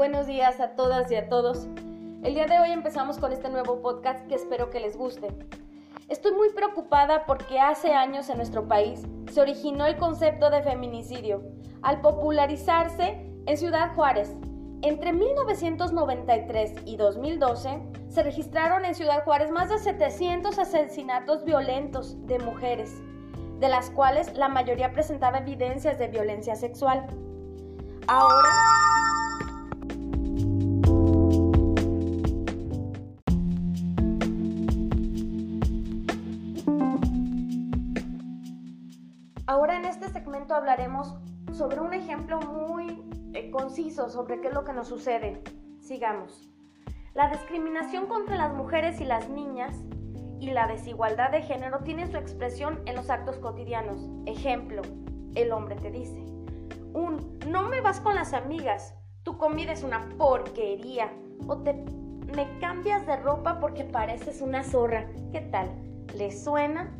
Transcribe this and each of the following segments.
buenos días a todas y a todos. El día de hoy empezamos con este nuevo podcast que espero que les guste. Estoy muy preocupada porque hace años en nuestro país se originó el concepto de feminicidio al popularizarse en Ciudad Juárez. Entre 1993 y 2012 se registraron en Ciudad Juárez más de 700 asesinatos violentos de mujeres, de las cuales la mayoría presentaba evidencias de violencia sexual. Ahora Ahora en este segmento hablaremos sobre un ejemplo muy eh, conciso sobre qué es lo que nos sucede. Sigamos. La discriminación contra las mujeres y las niñas y la desigualdad de género tienen su expresión en los actos cotidianos. Ejemplo, el hombre te dice, un no me vas con las amigas, tu comida es una porquería o te me cambias de ropa porque pareces una zorra. ¿Qué tal? ¿Le suena?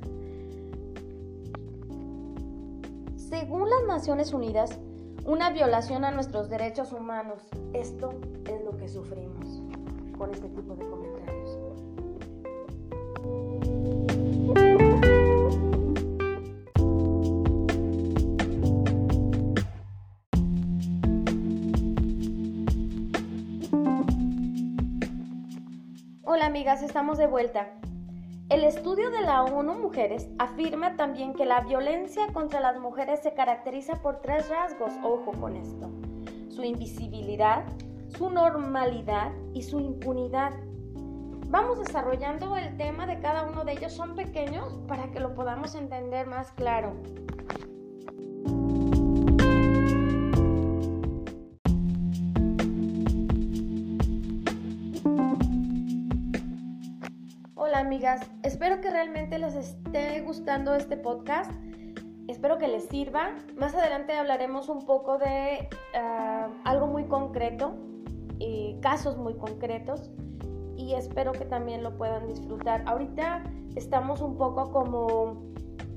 Según las Naciones Unidas, una violación a nuestros derechos humanos. Esto es lo que sufrimos con este tipo de comentarios. Hola amigas, estamos de vuelta. El estudio de la ONU Mujeres afirma también que la violencia contra las mujeres se caracteriza por tres rasgos, ojo con esto, su invisibilidad, su normalidad y su impunidad. Vamos desarrollando el tema de cada uno de ellos, son pequeños para que lo podamos entender más claro. Amigas, espero que realmente les esté gustando este podcast. Espero que les sirva. Más adelante hablaremos un poco de ah, algo muy concreto, casos muy concretos y espero que también lo puedan disfrutar. Ahorita estamos un poco como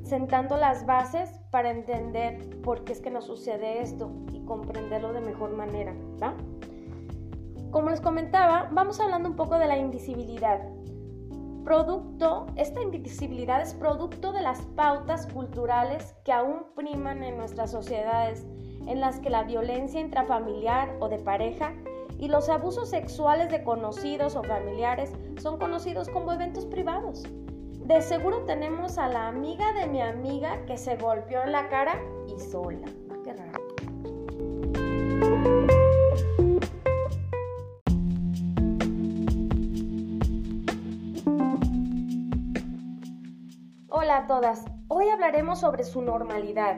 sentando las bases para entender por qué es que nos sucede esto y comprenderlo de mejor manera, ¿va? Como les comentaba, vamos hablando un poco de la invisibilidad producto, esta invisibilidad es producto de las pautas culturales que aún priman en nuestras sociedades, en las que la violencia intrafamiliar o de pareja y los abusos sexuales de conocidos o familiares son conocidos como eventos privados. De seguro tenemos a la amiga de mi amiga que se golpeó en la cara y sola. Hola a todas, hoy hablaremos sobre su normalidad.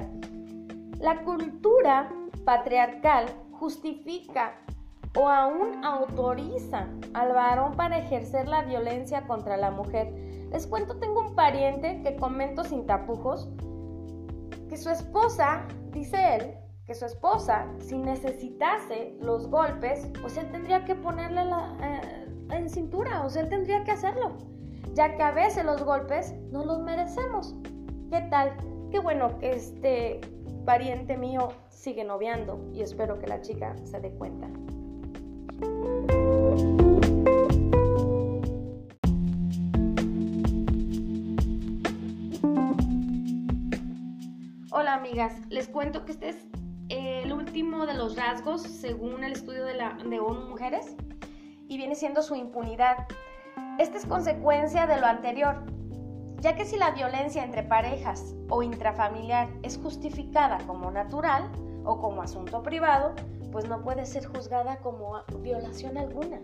La cultura patriarcal justifica o aún autoriza al varón para ejercer la violencia contra la mujer. Les cuento, tengo un pariente que comento sin tapujos, que su esposa, dice él, que su esposa, si necesitase los golpes, pues él tendría que ponerle eh, en cintura, o sea, él tendría que hacerlo ya que a veces los golpes no los merecemos. ¿Qué tal? Qué bueno que este pariente mío sigue noviando y espero que la chica se dé cuenta. Hola amigas, les cuento que este es el último de los rasgos según el estudio de, la, de ONU Mujeres y viene siendo su impunidad. Esta es consecuencia de lo anterior, ya que si la violencia entre parejas o intrafamiliar es justificada como natural o como asunto privado, pues no puede ser juzgada como violación alguna.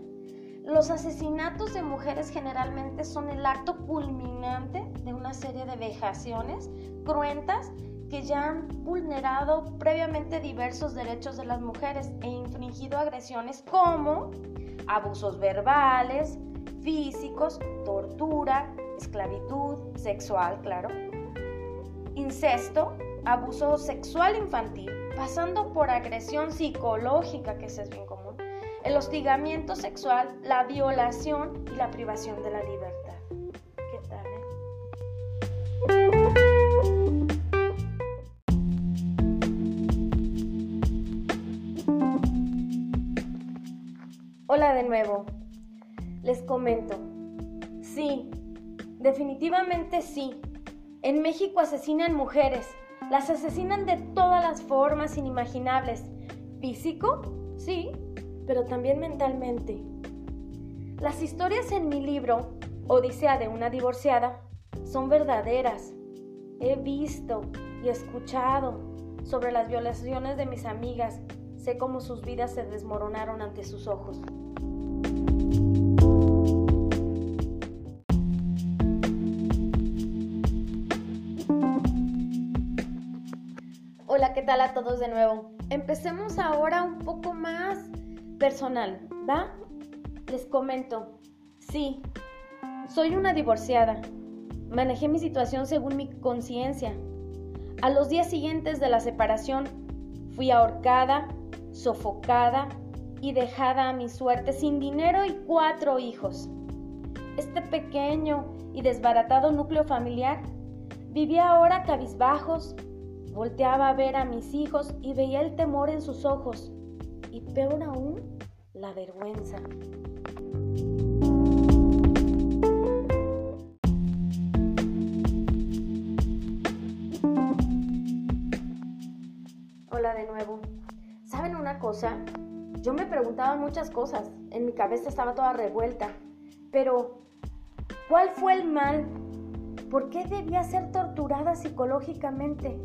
Los asesinatos de mujeres generalmente son el acto culminante de una serie de vejaciones cruentas que ya han vulnerado previamente diversos derechos de las mujeres e infringido agresiones como abusos verbales, físicos, tortura, esclavitud sexual, claro, incesto, abuso sexual infantil, pasando por agresión psicológica, que es bien común, el hostigamiento sexual, la violación y la privación de la libertad. ¿Qué tal? Eh? Hola de nuevo. Les comento. Sí, definitivamente sí. En México asesinan mujeres. Las asesinan de todas las formas inimaginables. Físico, sí, pero también mentalmente. Las historias en mi libro, Odisea de una divorciada, son verdaderas. He visto y escuchado sobre las violaciones de mis amigas. Sé cómo sus vidas se desmoronaron ante sus ojos. ¿Qué tal a todos de nuevo? Empecemos ahora un poco más personal, ¿va? Les comento, sí, soy una divorciada. Manejé mi situación según mi conciencia. A los días siguientes de la separación, fui ahorcada, sofocada y dejada a mi suerte sin dinero y cuatro hijos. Este pequeño y desbaratado núcleo familiar vivía ahora cabizbajos, Volteaba a ver a mis hijos y veía el temor en sus ojos y peor aún, la vergüenza. Hola de nuevo. ¿Saben una cosa? Yo me preguntaba muchas cosas. En mi cabeza estaba toda revuelta. Pero, ¿cuál fue el mal? ¿Por qué debía ser psicológicamente?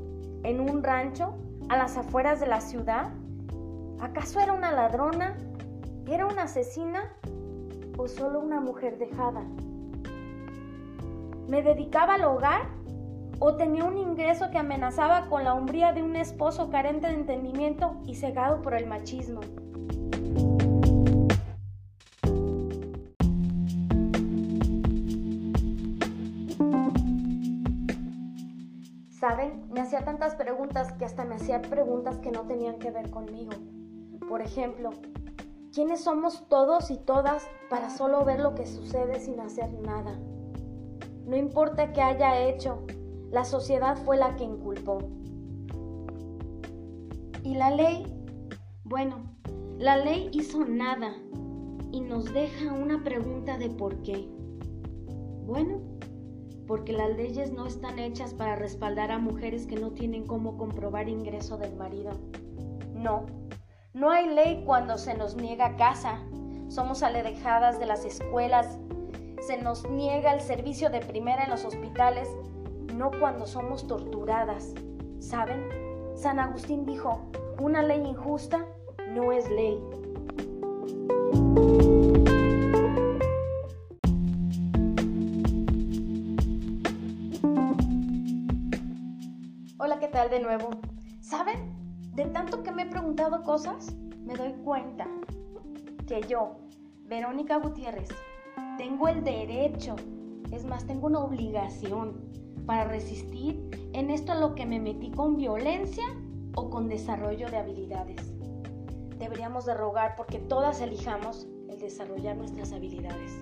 en un rancho a las afueras de la ciudad? ¿Acaso era una ladrona? ¿Era una asesina? ¿O solo una mujer dejada? ¿Me dedicaba al hogar? ¿O tenía un ingreso que amenazaba con la hombría de un esposo carente de entendimiento y cegado por el machismo? Tantas preguntas que hasta me hacía preguntas que no tenían que ver conmigo. Por ejemplo, ¿quiénes somos todos y todas para solo ver lo que sucede sin hacer nada? No importa qué haya hecho, la sociedad fue la que inculpó. ¿Y la ley? Bueno, la ley hizo nada y nos deja una pregunta de por qué. Bueno, porque las leyes no están hechas para respaldar a mujeres que no tienen cómo comprobar ingreso del marido. No, no hay ley cuando se nos niega casa, somos alejadas de las escuelas, se nos niega el servicio de primera en los hospitales, no cuando somos torturadas. ¿Saben? San Agustín dijo, una ley injusta no es ley. Hola, ¿qué tal de nuevo? ¿Saben? De tanto que me he preguntado cosas, me doy cuenta que yo, Verónica Gutiérrez, tengo el derecho, es más, tengo una obligación para resistir en esto a lo que me metí con violencia o con desarrollo de habilidades. Deberíamos de rogar porque todas elijamos el desarrollar nuestras habilidades.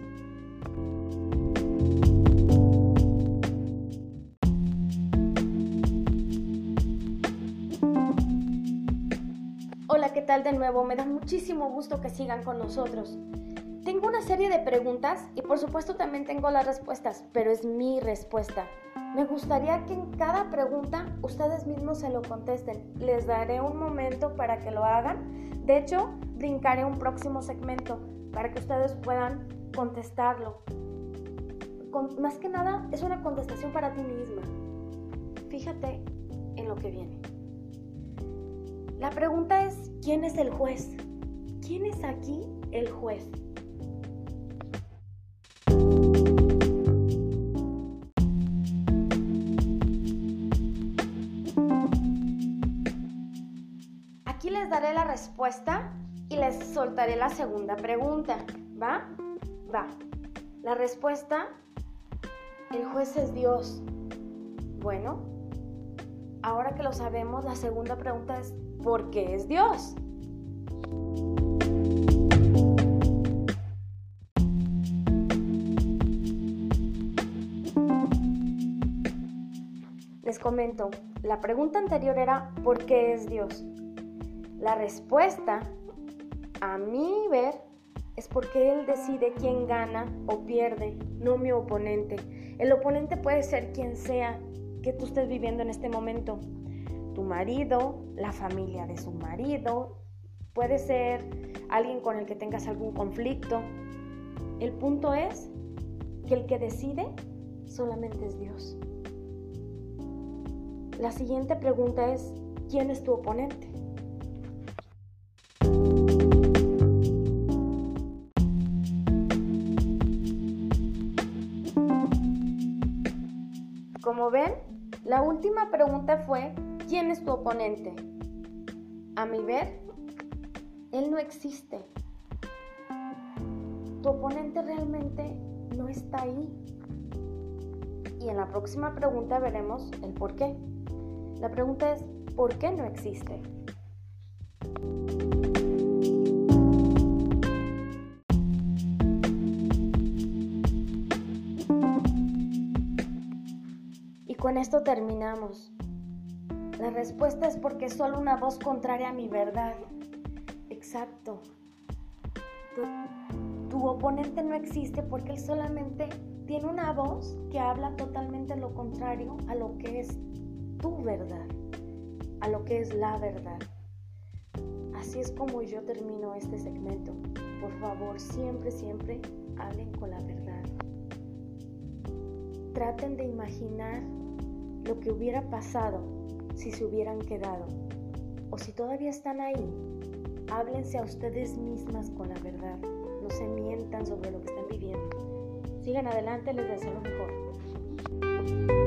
¿Qué tal de nuevo? Me da muchísimo gusto que sigan con nosotros. Tengo una serie de preguntas y por supuesto también tengo las respuestas, pero es mi respuesta. Me gustaría que en cada pregunta ustedes mismos se lo contesten. Les daré un momento para que lo hagan. De hecho, brincaré un próximo segmento para que ustedes puedan contestarlo. más que nada, es una contestación para ti misma. Fíjate en lo que viene. La pregunta es, ¿quién es el juez? ¿Quién es aquí el juez? Aquí les daré la respuesta y les soltaré la segunda pregunta. ¿Va? Va. La respuesta, el juez es Dios. Bueno, ahora que lo sabemos, la segunda pregunta es, porque es Dios. Les comento, la pregunta anterior era ¿por qué es Dios? La respuesta, a mi ver, es porque Él decide quién gana o pierde, no mi oponente. El oponente puede ser quien sea que tú estés viviendo en este momento. Tu marido, la familia de su marido, puede ser alguien con el que tengas algún conflicto. El punto es que el que decide solamente es Dios. La siguiente pregunta es, ¿quién es tu oponente? Como ven, la última pregunta fue, ¿quién es tu oponente? A mi ver, él no existe. Tu oponente realmente no está ahí. Y en la próxima pregunta veremos el por qué. La pregunta es, ¿por qué no existe? Con esto terminamos. La respuesta es porque solo una voz contraria a mi verdad. Exacto. Tu, tu, oponente no existe porque él solamente tiene una voz que habla totalmente lo contrario a lo que es tu verdad, a lo que es la verdad. Así es como yo termino este segmento. Por favor, siempre, siempre hablen con la verdad. Traten de imaginar lo que hubiera pasado si se hubieran quedado. O si todavía están ahí, háblense a ustedes mismas con la verdad. No se mientan sobre lo que están viviendo. Sigan adelante, les deseo lo mejor.